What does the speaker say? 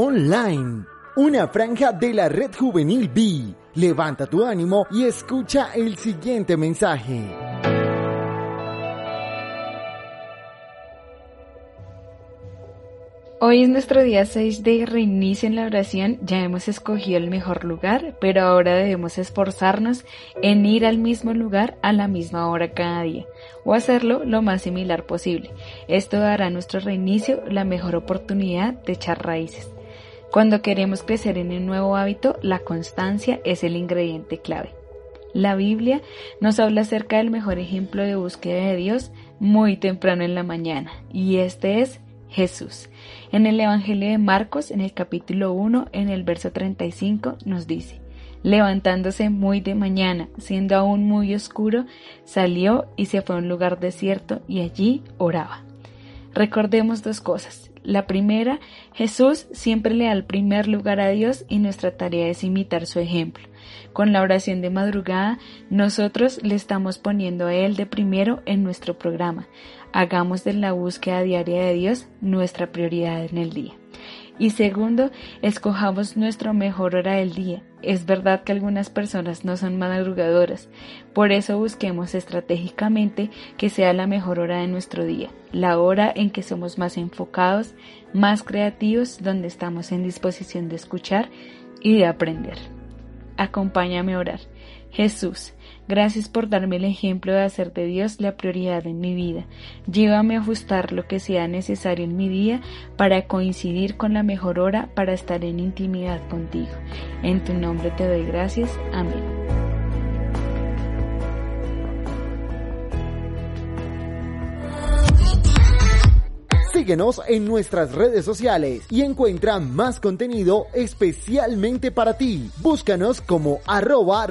Online, una franja de la red juvenil B. Levanta tu ánimo y escucha el siguiente mensaje. Hoy es nuestro día 6 de reinicio en la oración, ya hemos escogido el mejor lugar, pero ahora debemos esforzarnos en ir al mismo lugar a la misma hora cada día, o hacerlo lo más similar posible. Esto dará a nuestro reinicio la mejor oportunidad de echar raíces. Cuando queremos crecer en un nuevo hábito, la constancia es el ingrediente clave. La Biblia nos habla acerca del mejor ejemplo de búsqueda de Dios muy temprano en la mañana, y este es Jesús. En el Evangelio de Marcos, en el capítulo 1, en el verso 35, nos dice, levantándose muy de mañana, siendo aún muy oscuro, salió y se fue a un lugar desierto y allí oraba. Recordemos dos cosas. La primera, Jesús siempre le da el primer lugar a Dios y nuestra tarea es imitar su ejemplo. Con la oración de madrugada, nosotros le estamos poniendo a Él de primero en nuestro programa. Hagamos de la búsqueda diaria de Dios nuestra prioridad en el día. Y segundo, escojamos nuestra mejor hora del día. Es verdad que algunas personas no son madrugadoras, por eso busquemos estratégicamente que sea la mejor hora de nuestro día, la hora en que somos más enfocados, más creativos, donde estamos en disposición de escuchar y de aprender. Acompáñame a orar. Jesús, Gracias por darme el ejemplo de hacer de Dios la prioridad en mi vida. Llévame a ajustar lo que sea necesario en mi día para coincidir con la mejor hora para estar en intimidad contigo. En tu nombre te doy gracias. Amén. Síguenos en nuestras redes sociales y encuentra más contenido especialmente para ti. Búscanos como arroba.